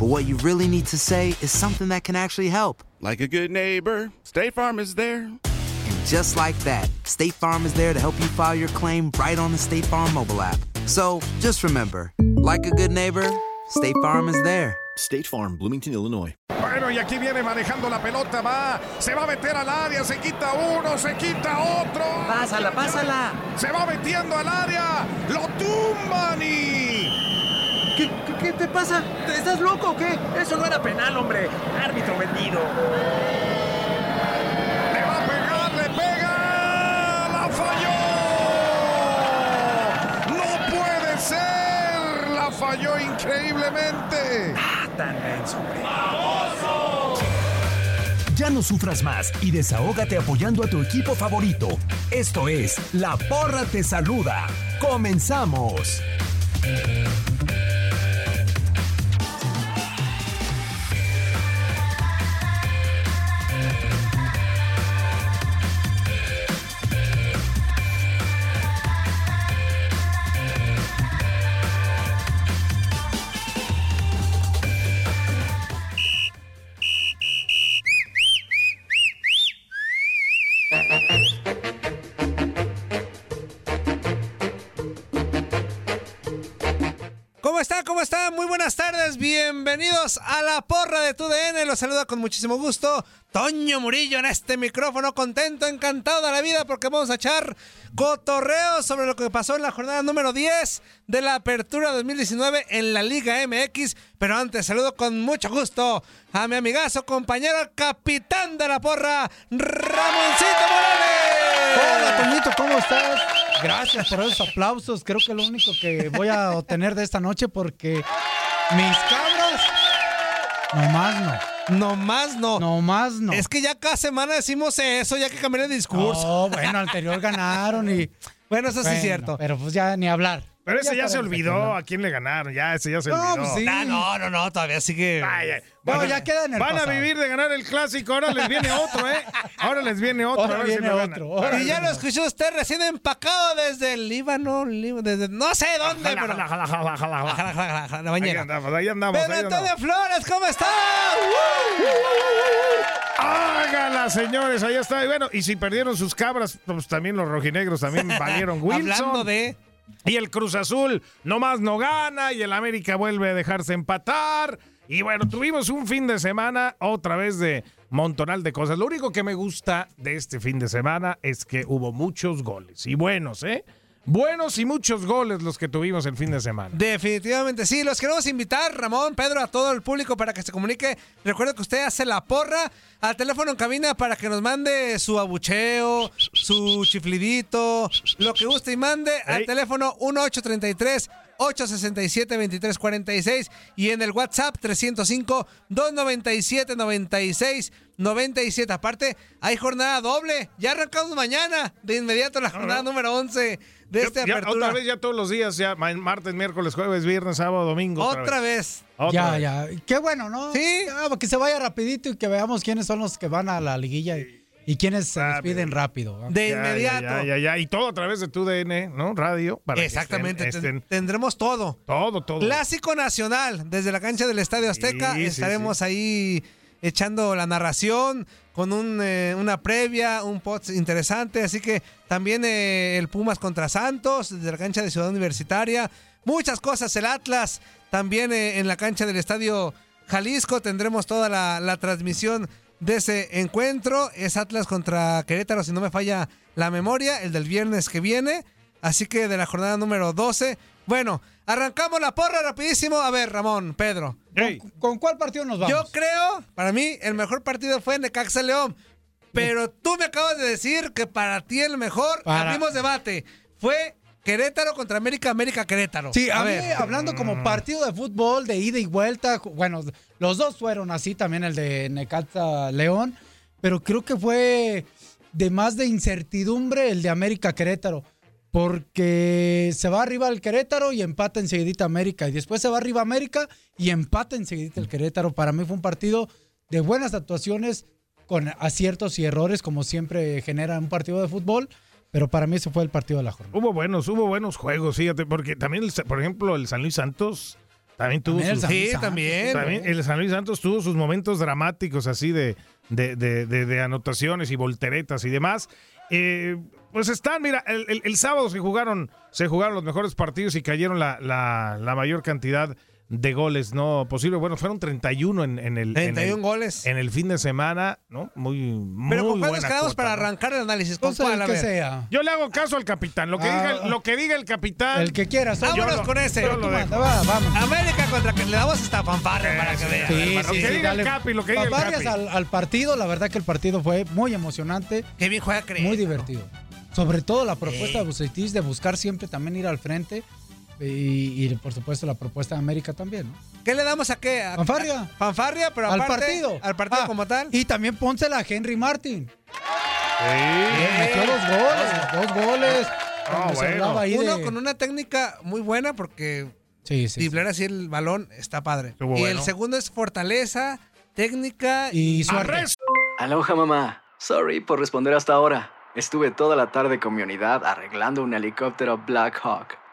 but what you really need to say is something that can actually help. Like a good neighbor, State Farm is there. And just like that, State Farm is there to help you file your claim right on the State Farm mobile app. So just remember, like a good neighbor, State Farm is there. State Farm, Bloomington, Illinois. Bueno, y aquí viene manejando la pelota, va, se va a meter al área, se quita uno, se quita otro. Pásala, pásala. Se va metiendo al área, lo tumban y... ¿Qué, qué, te pasa? ¿Estás loco o qué? Eso no era penal, hombre. Árbitro vendido. Le va a pegar, le pega, la falló. No puede ser, la falló increíblemente. Ah, tan menso, hombre. Ya no sufras más y desahógate apoyando a tu equipo favorito. Esto es La Porra Te Saluda. ¡Comenzamos! ¿Cómo está? ¿Cómo está? Muy buenas tardes. Bienvenidos a la porra de tu DN. Los saluda con muchísimo gusto Toño Murillo en este micrófono. Contento, encantado de la vida porque vamos a echar cotorreo sobre lo que pasó en la jornada número 10 de la Apertura 2019 en la Liga MX. Pero antes saludo con mucho gusto a mi amigazo, compañero, capitán de la porra, Ramoncito Morales. Hola, Toñito, ¿cómo estás? Gracias por esos aplausos. Creo que es lo único que voy a obtener de esta noche porque mis cabras, nomás no. No más no. No más no. Es que ya cada semana decimos eso, ya que cambié el discurso. No, bueno, anterior ganaron y. Bueno, eso sí es cierto. Pero pues ya ni hablar. Pero ese ya, se para olvidó a quién le ganaron, ya ese ya se No, olvidó. pues sí. Ah, no, no, no, todavía sigue. Ay, ay, No, van a- ya queda en el Van a pasado. vivir de ganar el clásico, ahora les viene otro, ¿eh? Ahora les viene otro. Ahora a si viene ganan. otro, ahora Y ya lo escuchó usted recién empacado desde el Líbano, Líbano, desde no sé dónde, pero. la Ahí bañera. andamos, ahí andamos. Pedro ahí. Antonio Flores, ¿cómo está? Hágala, señores, ahí está. Y bueno, y si perdieron sus cabras, pues también los rojinegros también valieron Wilson. Hablando de. Y el Cruz Azul nomás no gana y el América vuelve a dejarse empatar. Y bueno, tuvimos un fin de semana otra vez de montonal de cosas. Lo único que me gusta de este fin de semana es que hubo muchos goles. Y buenos, ¿eh? Buenos y muchos goles los que tuvimos el fin de semana. Definitivamente sí, los queremos invitar, Ramón, Pedro, a todo el público para que se comunique. Recuerda que usted hace la porra al teléfono en cabina para que nos mande su abucheo, su chiflidito, lo que guste y mande al Ey. teléfono 1833 867-2346 y en el WhatsApp 305-297-96-97. Aparte, hay jornada doble. Ya arrancamos mañana. De inmediato la jornada número 11 de esta Ya- apertura. otra vez ya todos los días, ya ma- martes, miércoles, jueves, viernes, sábado, domingo. Otra vez. Otra ya, vez. ya. Qué bueno, ¿no? Sí. que se vaya rapidito y que veamos quiénes son los que van a la liguilla y, y quiénes se despiden rápido. De Ya, inmediato. Ya, ya, ya. Y todo a través de tu DN, ¿no? Radio. Para que Exactamente. estén- ten- estén- tendremos todo. todo, todo. Clásico nacional desde la cancha del Estadio Azteca. Sí, sí, Estaremos ahí echando la narración con un, eh, una previa, un post interesante. Así que también eh, el Pumas contra Santos desde la cancha de Ciudad Universitaria. Muchas cosas. El Atlas también eh, en la cancha del Estadio Jalisco. Tendremos toda la, la transmisión de ese encuentro. Es Atlas contra Querétaro, si no me falla la memoria, el del viernes que viene. Así que de la jornada número 12. Bueno, arrancamos la porra rapidísimo. A ver, Ramón, Pedro. ¿Con cuál partido nos vamos? Yo creo, para mí, el mejor partido fue Necaxa León. Pero tú me acabas de decir que para ti el mejor, Para- abrimos debate, fue Querétaro contra América, América Querétaro. Sí, a, mí, ver. hablando como partido de fútbol de ida y vuelta, bueno, los dos fueron así, también el de Necaxa León, pero creo que fue de más de incertidumbre el de América Querétaro, porque se va arriba el Querétaro y empata enseguidita América, y después se va arriba América y empata enseguidita el Querétaro. Para mí fue un partido de buenas actuaciones, con aciertos y errores, como siempre genera un partido de fútbol, pero para mí ese fue el partido de la jornada. Hubo buenos, hubo buenos juegos, fíjate, porque también, el- por ejemplo, el San Luis Santos también tuvo También sus... Sí, Santos, también. También el San Luis Santos tuvo sus momentos dramáticos así de, de, de- de- de anotaciones y volteretas y demás. Eh, pues están, mira, el, el- el sábado se jugaron, se jugaron los mejores partidos y cayeron la, la- la mayor cantidad de goles no posible. Bueno, fueron 31 en, en el, en 31 el- goles. en el fin de semana, ¿no? Muy, muy Pero ¿con buena quedamos cuota, para ¿no? arrancar el análisis? ¿Con Entonces, cuál? A el que sea. Yo le hago caso al capitán. Lo que, Ah, diga, lo que diga el capitán. El que quieras. yo Vámonos lo- con ese. yo lo Tú dejo. manda, va, vamos. América contra que le damos esta fanfarria para que vean. Sí, Lo sí, que sí, diga el dale. Capi, lo que diga el Fanfarrias Capi. al, al partido, la verdad que el partido fue muy emocionante, Qué bien juega Querétaro. muy divertido. Sobre todo la propuesta de Bucetich de buscar siempre también ir al frente y, y, por supuesto la propuesta de América también, ¿no? ¿Qué le damos a qué? A- Fanfarria. a- Fanfarria, pero al partido. Al partido Ah, como tal. Y también pónsela a Henry Martin. Sí. Metió dos goles, dos goles. Ah, se bueno. ahí Uno de- con una técnica muy buena porque Sí, sí, sí. así el balón está padre. Estuvo y bueno. el segundo es fortaleza, técnica Y suerte. Arres- Aloha mamá. Sorry por responder hasta ahora. Estuve toda la tarde con mi unidad arreglando un helicóptero Black Hawk.